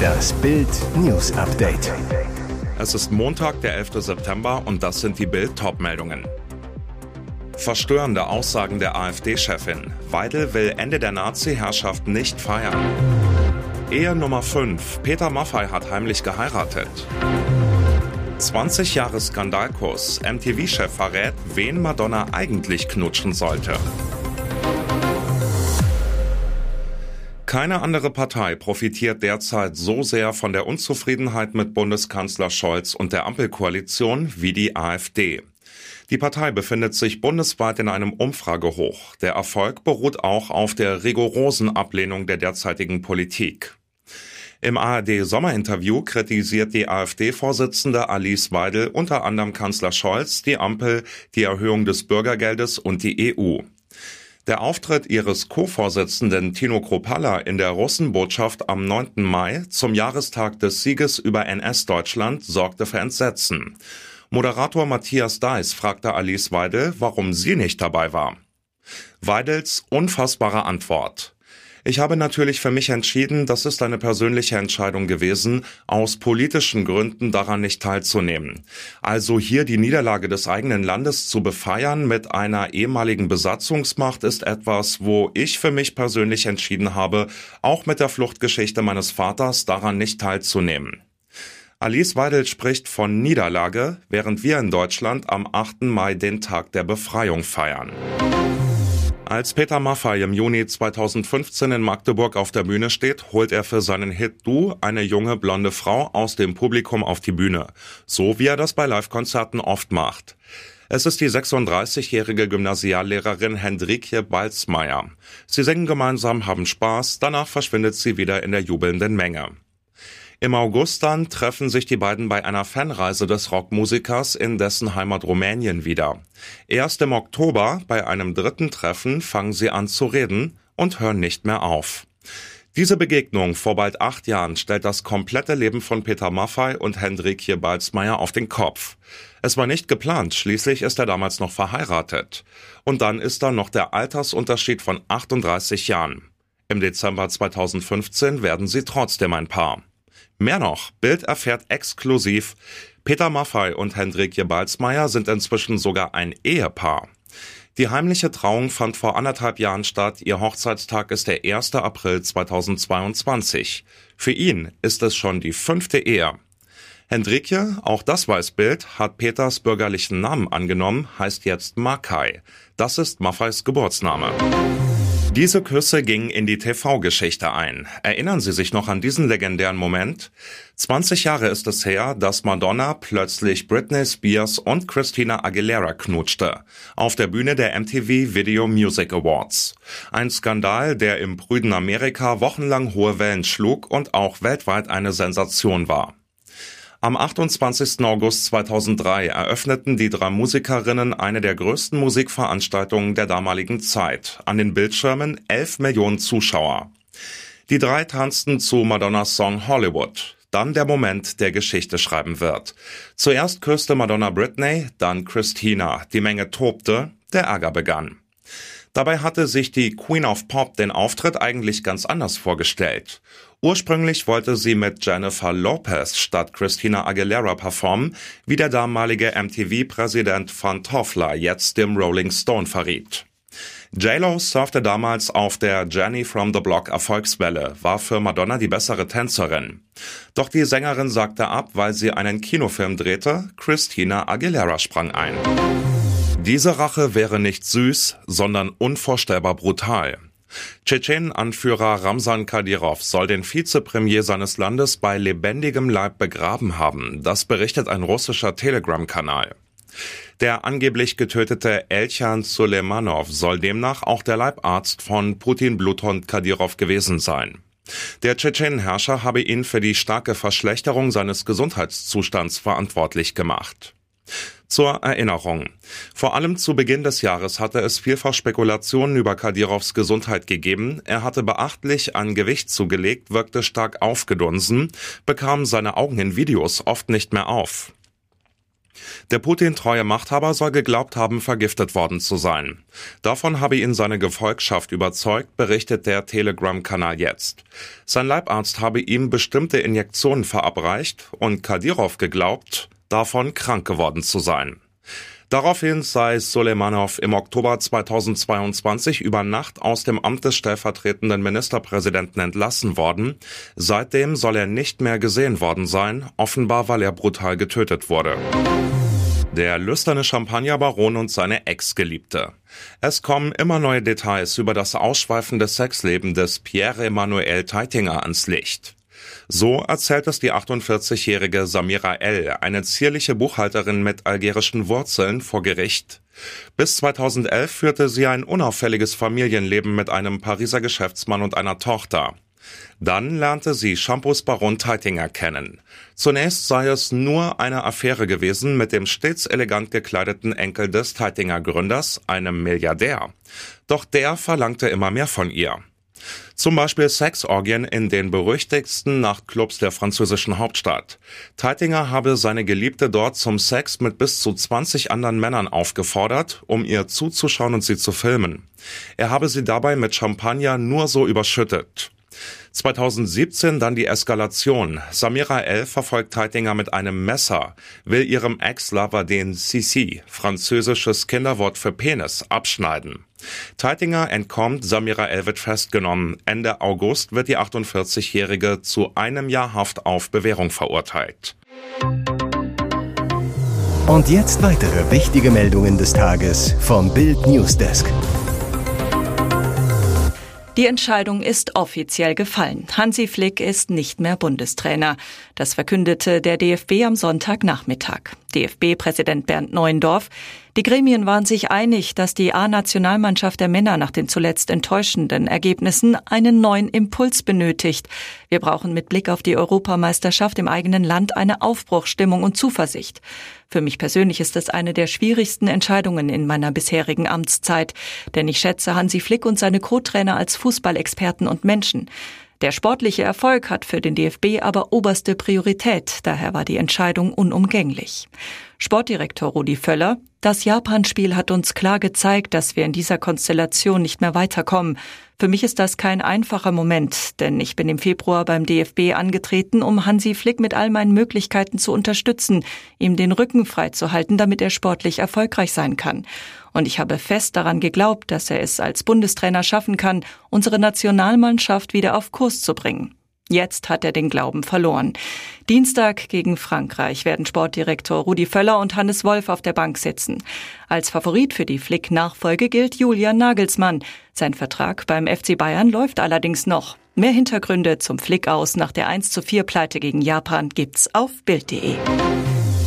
Das Bild News Update. Es ist Montag, der 11. September und das sind die Bild Topmeldungen. Verstörende Aussagen der AfD-Chefin. Weidel will Ende der Nazi-Herrschaft nicht feiern. Ehe Nummer 5. Peter Maffei hat heimlich geheiratet. 20 Jahre Skandalkurs. MTV-Chef verrät, wen Madonna eigentlich knutschen sollte. Keine andere Partei profitiert derzeit so sehr von der Unzufriedenheit mit Bundeskanzler Scholz und der Ampelkoalition wie die AfD. Die Partei befindet sich bundesweit in einem Umfragehoch. Der Erfolg beruht auch auf der rigorosen Ablehnung der derzeitigen Politik. Im ARD-Sommerinterview kritisiert die AfD-Vorsitzende Alice Weidel unter anderem Kanzler Scholz, die Ampel, die Erhöhung des Bürgergeldes und die EU. Der Auftritt ihres Co-Vorsitzenden Tino Kropalla in der Russenbotschaft am 9. Mai zum Jahrestag des Sieges über NS-Deutschland sorgte für Entsetzen. Moderator Matthias Deiss fragte Alice Weidel, warum sie nicht dabei war. Weidels unfassbare Antwort. Ich habe natürlich für mich entschieden, das ist eine persönliche Entscheidung gewesen, aus politischen Gründen daran nicht teilzunehmen. Also hier die Niederlage des eigenen Landes zu befeiern mit einer ehemaligen Besatzungsmacht ist etwas, wo ich für mich persönlich entschieden habe, auch mit der Fluchtgeschichte meines Vaters daran nicht teilzunehmen. Alice Weidel spricht von Niederlage, während wir in Deutschland am 8. Mai den Tag der Befreiung feiern. Als Peter Maffay im Juni 2015 in Magdeburg auf der Bühne steht, holt er für seinen Hit Du eine junge blonde Frau aus dem Publikum auf die Bühne. So wie er das bei Live-Konzerten oft macht. Es ist die 36-jährige Gymnasiallehrerin Hendrikje Balzmeier. Sie singen gemeinsam, haben Spaß, danach verschwindet sie wieder in der jubelnden Menge. Im August dann treffen sich die beiden bei einer Fanreise des Rockmusikers in dessen Heimat Rumänien wieder. Erst im Oktober, bei einem dritten Treffen, fangen sie an zu reden und hören nicht mehr auf. Diese Begegnung vor bald acht Jahren stellt das komplette Leben von Peter Maffei und Hendrikje Balzmeier auf den Kopf. Es war nicht geplant, schließlich ist er damals noch verheiratet. Und dann ist da noch der Altersunterschied von 38 Jahren. Im Dezember 2015 werden sie trotzdem ein Paar. Mehr noch, Bild erfährt exklusiv, Peter Maffei und Hendrikje Balzmeier sind inzwischen sogar ein Ehepaar. Die heimliche Trauung fand vor anderthalb Jahren statt. Ihr Hochzeitstag ist der 1. April 2022. Für ihn ist es schon die fünfte Ehe. Hendrikje, auch das weiß Bild, hat Peters bürgerlichen Namen angenommen, heißt jetzt Makai. Das ist Maffeis Geburtsname. Diese Küsse gingen in die TV-Geschichte ein. Erinnern Sie sich noch an diesen legendären Moment? 20 Jahre ist es her, dass Madonna plötzlich Britney Spears und Christina Aguilera knutschte. Auf der Bühne der MTV Video Music Awards. Ein Skandal, der im prüden Amerika wochenlang hohe Wellen schlug und auch weltweit eine Sensation war. Am 28. August 2003 eröffneten die drei Musikerinnen eine der größten Musikveranstaltungen der damaligen Zeit. An den Bildschirmen 11 Millionen Zuschauer. Die drei tanzten zu Madonnas Song Hollywood. Dann der Moment, der Geschichte schreiben wird. Zuerst küsste Madonna Britney, dann Christina. Die Menge tobte, der Ärger begann. Dabei hatte sich die Queen of Pop den Auftritt eigentlich ganz anders vorgestellt. Ursprünglich wollte sie mit Jennifer Lopez statt Christina Aguilera performen, wie der damalige MTV-Präsident Van Toffler jetzt dem Rolling Stone verriet. J-Lo surfte damals auf der Jenny from the Block Erfolgswelle, war für Madonna die bessere Tänzerin. Doch die Sängerin sagte ab, weil sie einen Kinofilm drehte, Christina Aguilera sprang ein. Diese Rache wäre nicht süß, sondern unvorstellbar brutal. Tschetschenen-Anführer Ramsan Kadyrov soll den Vizepremier seines Landes bei lebendigem Leib begraben haben. Das berichtet ein russischer Telegram-Kanal. Der angeblich getötete Elchan Suleimanov soll demnach auch der Leibarzt von Putin Bluthund Kadyrov gewesen sein. Der Tschetschenenherrscher habe ihn für die starke Verschlechterung seines Gesundheitszustands verantwortlich gemacht. Zur Erinnerung. Vor allem zu Beginn des Jahres hatte es vielfach Spekulationen über Kadirovs Gesundheit gegeben. Er hatte beachtlich an Gewicht zugelegt, wirkte stark aufgedunsen, bekam seine Augen in Videos oft nicht mehr auf. Der Putin-treue Machthaber soll geglaubt haben, vergiftet worden zu sein. Davon habe ihn seine Gefolgschaft überzeugt, berichtet der Telegram-Kanal jetzt. Sein Leibarzt habe ihm bestimmte Injektionen verabreicht und Kadyrov geglaubt, davon krank geworden zu sein. Daraufhin sei Soleimanov im Oktober 2022 über Nacht aus dem Amt des stellvertretenden Ministerpräsidenten entlassen worden. Seitdem soll er nicht mehr gesehen worden sein, offenbar weil er brutal getötet wurde. Der lüsterne Champagnerbaron und seine Ex-Geliebte. Es kommen immer neue Details über das ausschweifende Sexleben des Pierre-Emmanuel Teitinger ans Licht. So erzählt es die 48-jährige Samira L., eine zierliche Buchhalterin mit algerischen Wurzeln, vor Gericht. Bis 2011 führte sie ein unauffälliges Familienleben mit einem Pariser Geschäftsmann und einer Tochter. Dann lernte sie Shampoos Baron Teitinger kennen. Zunächst sei es nur eine Affäre gewesen mit dem stets elegant gekleideten Enkel des Teitinger Gründers, einem Milliardär. Doch der verlangte immer mehr von ihr. Zum Beispiel Sexorgien in den berüchtigsten Nachtclubs der französischen Hauptstadt. Teitinger habe seine Geliebte dort zum Sex mit bis zu 20 anderen Männern aufgefordert, um ihr zuzuschauen und sie zu filmen. Er habe sie dabei mit Champagner nur so überschüttet. 2017 dann die Eskalation. Samira L. verfolgt Teitinger mit einem Messer, will ihrem Ex-Lover den Sisi, französisches Kinderwort für Penis, abschneiden. Teitinger entkommt, Samira L. wird festgenommen. Ende August wird die 48-Jährige zu einem Jahr Haft auf Bewährung verurteilt. Und jetzt weitere wichtige Meldungen des Tages vom Bild Newsdesk. Die Entscheidung ist offiziell gefallen. Hansi Flick ist nicht mehr Bundestrainer. Das verkündete der DFB am Sonntagnachmittag. DFB-Präsident Bernd Neuendorf. Die Gremien waren sich einig, dass die A-Nationalmannschaft der Männer nach den zuletzt enttäuschenden Ergebnissen einen neuen Impuls benötigt. Wir brauchen mit Blick auf die Europameisterschaft im eigenen Land eine Aufbruchstimmung und Zuversicht. Für mich persönlich ist es eine der schwierigsten Entscheidungen in meiner bisherigen Amtszeit, denn ich schätze Hansi Flick und seine Co-Trainer als Fußballexperten und Menschen. Der sportliche Erfolg hat für den DFB aber oberste Priorität, daher war die Entscheidung unumgänglich. Sportdirektor Rudi Völler, das Japan-Spiel hat uns klar gezeigt, dass wir in dieser Konstellation nicht mehr weiterkommen. Für mich ist das kein einfacher Moment, denn ich bin im Februar beim DFB angetreten, um Hansi Flick mit all meinen Möglichkeiten zu unterstützen, ihm den Rücken freizuhalten, damit er sportlich erfolgreich sein kann. Und ich habe fest daran geglaubt, dass er es als Bundestrainer schaffen kann, unsere Nationalmannschaft wieder auf Kurs zu bringen. Jetzt hat er den Glauben verloren. Dienstag gegen Frankreich werden Sportdirektor Rudi Völler und Hannes Wolf auf der Bank sitzen. Als Favorit für die Flick-Nachfolge gilt Julian Nagelsmann. Sein Vertrag beim FC Bayern läuft allerdings noch. Mehr Hintergründe zum Flick aus nach der 1 zu 4 Pleite gegen Japan gibt's auf Bild.de.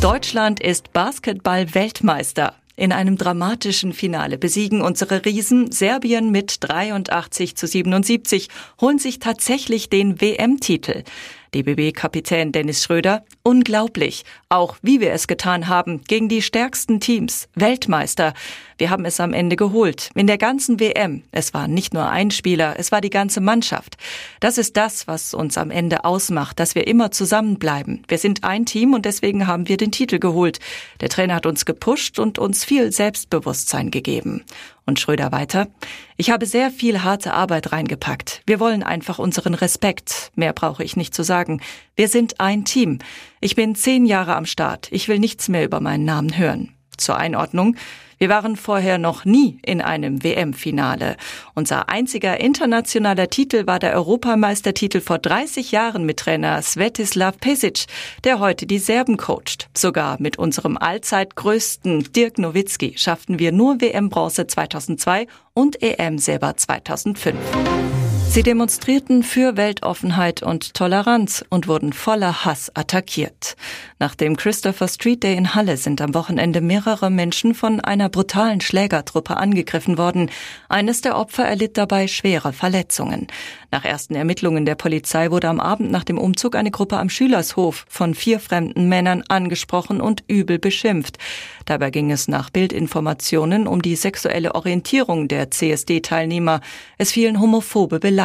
Deutschland ist Basketball-Weltmeister. In einem dramatischen Finale besiegen unsere Riesen Serbien mit 83 zu 77, holen sich tatsächlich den WM-Titel. DBB-Kapitän Dennis Schröder, unglaublich, auch wie wir es getan haben, gegen die stärksten Teams, Weltmeister. Wir haben es am Ende geholt, in der ganzen WM. Es war nicht nur ein Spieler, es war die ganze Mannschaft. Das ist das, was uns am Ende ausmacht, dass wir immer zusammenbleiben. Wir sind ein Team und deswegen haben wir den Titel geholt. Der Trainer hat uns gepusht und uns viel Selbstbewusstsein gegeben. Und Schröder weiter. Ich habe sehr viel harte Arbeit reingepackt. Wir wollen einfach unseren Respekt. Mehr brauche ich nicht zu sagen. Wir sind ein Team. Ich bin zehn Jahre am Start. Ich will nichts mehr über meinen Namen hören. Zur Einordnung. Wir waren vorher noch nie in einem WM-Finale. Unser einziger internationaler Titel war der Europameistertitel vor 30 Jahren mit Trainer Svetislav Pesic, der heute die Serben coacht. Sogar mit unserem allzeit größten Dirk Nowitzki schafften wir nur WM-Bronze 2002 und EM-Silber 2005. Sie demonstrierten für Weltoffenheit und Toleranz und wurden voller Hass attackiert. Nach dem Christopher Street Day in Halle sind am Wochenende mehrere Menschen von einer brutalen Schlägertruppe angegriffen worden. Eines der Opfer erlitt dabei schwere Verletzungen. Nach ersten Ermittlungen der Polizei wurde am Abend nach dem Umzug eine Gruppe am Schülershof von vier fremden Männern angesprochen und übel beschimpft. Dabei ging es nach Bildinformationen um die sexuelle Orientierung der CSD-Teilnehmer. Es fielen homophobe Beleidigungen.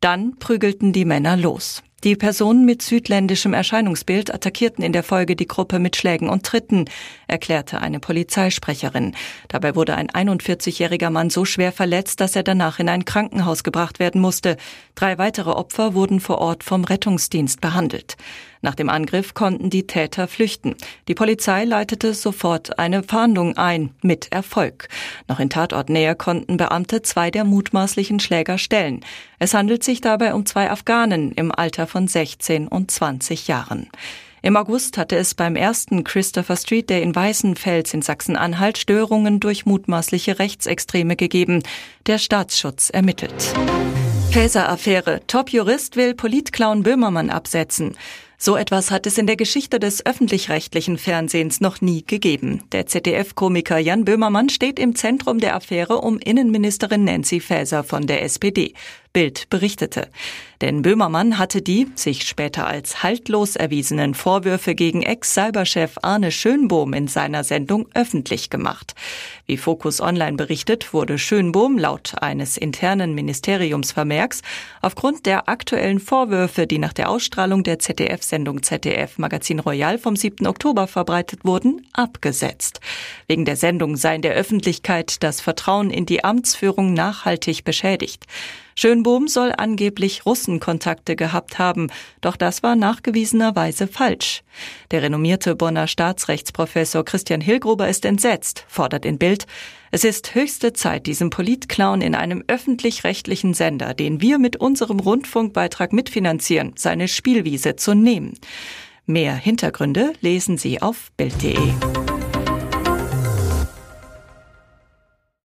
Dann prügelten die Männer los. Die Personen mit südländischem Erscheinungsbild attackierten in der Folge die Gruppe mit Schlägen und Tritten, erklärte eine Polizeisprecherin. Dabei wurde ein 41-jähriger Mann so schwer verletzt, dass er danach in ein Krankenhaus gebracht werden musste. Drei weitere Opfer wurden vor Ort vom Rettungsdienst behandelt. Nach dem Angriff konnten die Täter flüchten. Die Polizei leitete sofort eine Fahndung ein, mit Erfolg. Noch in Tatortnähe konnten Beamte zwei der mutmaßlichen Schläger stellen. Es handelt sich dabei um zwei Afghanen im Alter von 16 und 20 Jahren. Im August hatte es beim ersten Christopher Street Day in Weißenfels in Sachsen-Anhalt Störungen durch mutmaßliche Rechtsextreme gegeben. Der Staatsschutz ermittelt. Faeser-Affäre. Top-Jurist will Politclown Böhmermann absetzen. So etwas hat es in der Geschichte des öffentlich-rechtlichen Fernsehens noch nie gegeben. Der ZDF-Komiker Jan Böhmermann steht im Zentrum der Affäre um Innenministerin Nancy Faeser von der SPD. Bild berichtete. Denn Böhmermann hatte die, sich später als haltlos erwiesenen Vorwürfe gegen Ex-Cyberchef Arne Schönbohm in seiner Sendung öffentlich gemacht. Wie Focus Online berichtet, wurde Schönbohm laut eines internen Ministeriumsvermerks aufgrund der aktuellen Vorwürfe, die nach der Ausstrahlung der ZDF-Sendung ZDF Magazin Royal vom 7. Oktober verbreitet wurden, abgesetzt. Wegen der Sendung sei in der Öffentlichkeit das Vertrauen in die Amtsführung nachhaltig beschädigt. Schönbohm soll angeblich Russenkontakte gehabt haben, doch das war nachgewiesenerweise falsch. Der renommierte Bonner Staatsrechtsprofessor Christian Hilgruber ist entsetzt, fordert in Bild, es ist höchste Zeit, diesem Politclown in einem öffentlich-rechtlichen Sender, den wir mit unserem Rundfunkbeitrag mitfinanzieren, seine Spielwiese zu nehmen. Mehr Hintergründe lesen Sie auf Bild.de.